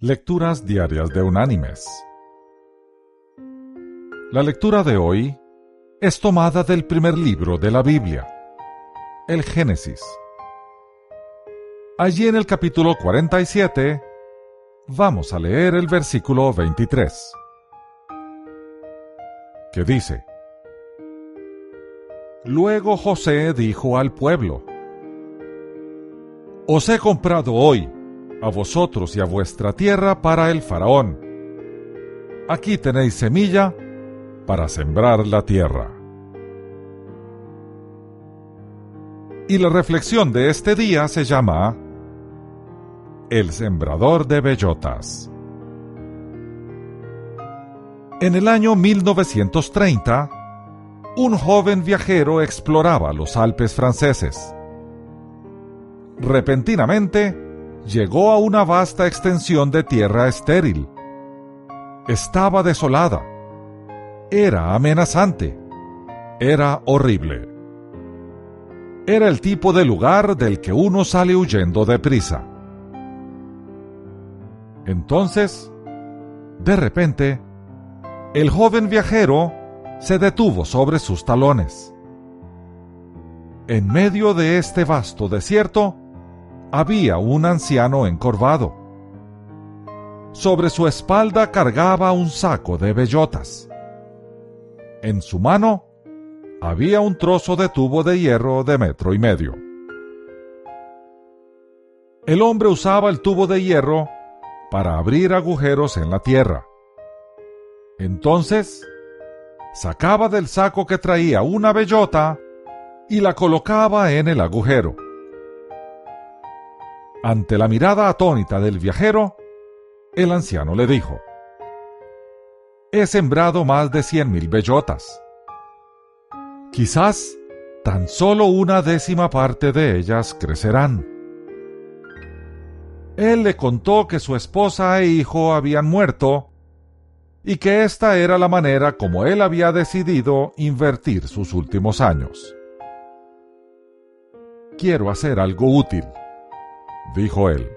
Lecturas Diarias de Unánimes. La lectura de hoy es tomada del primer libro de la Biblia, el Génesis. Allí en el capítulo 47 vamos a leer el versículo 23, que dice, Luego José dijo al pueblo, Os he comprado hoy a vosotros y a vuestra tierra para el faraón. Aquí tenéis semilla para sembrar la tierra. Y la reflexión de este día se llama El sembrador de bellotas. En el año 1930, un joven viajero exploraba los Alpes franceses. Repentinamente, llegó a una vasta extensión de tierra estéril. Estaba desolada. Era amenazante. Era horrible. Era el tipo de lugar del que uno sale huyendo deprisa. Entonces, de repente, el joven viajero se detuvo sobre sus talones. En medio de este vasto desierto, había un anciano encorvado. Sobre su espalda cargaba un saco de bellotas. En su mano había un trozo de tubo de hierro de metro y medio. El hombre usaba el tubo de hierro para abrir agujeros en la tierra. Entonces, sacaba del saco que traía una bellota y la colocaba en el agujero. Ante la mirada atónita del viajero, el anciano le dijo, He sembrado más de cien mil bellotas. Quizás tan solo una décima parte de ellas crecerán. Él le contó que su esposa e hijo habían muerto y que esta era la manera como él había decidido invertir sus últimos años. Quiero hacer algo útil, dijo él.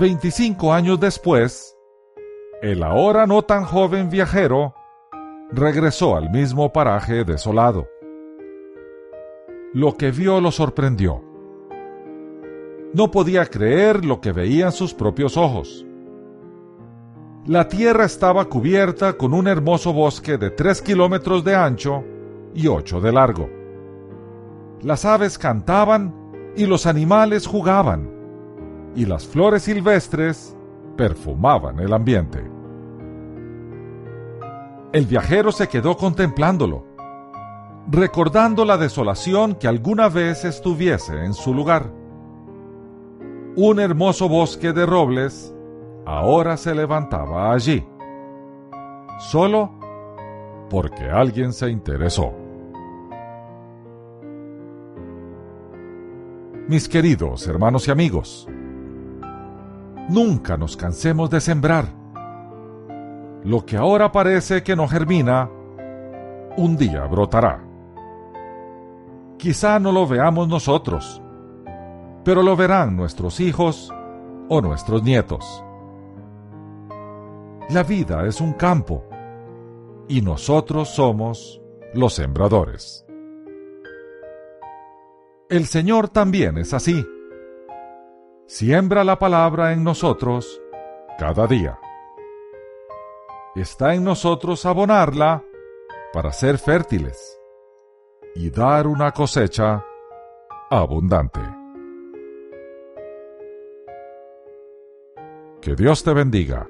Veinticinco años después, el ahora no tan joven viajero regresó al mismo paraje desolado. Lo que vio lo sorprendió. No podía creer lo que veían sus propios ojos. La tierra estaba cubierta con un hermoso bosque de tres kilómetros de ancho y ocho de largo las aves cantaban y los animales jugaban, y las flores silvestres perfumaban el ambiente. El viajero se quedó contemplándolo, recordando la desolación que alguna vez estuviese en su lugar. Un hermoso bosque de robles ahora se levantaba allí, solo porque alguien se interesó. Mis queridos hermanos y amigos. Nunca nos cansemos de sembrar. Lo que ahora parece que no germina, un día brotará. Quizá no lo veamos nosotros, pero lo verán nuestros hijos o nuestros nietos. La vida es un campo y nosotros somos los sembradores. El Señor también es así. Siembra la palabra en nosotros cada día. Está en nosotros abonarla para ser fértiles y dar una cosecha abundante. Que Dios te bendiga.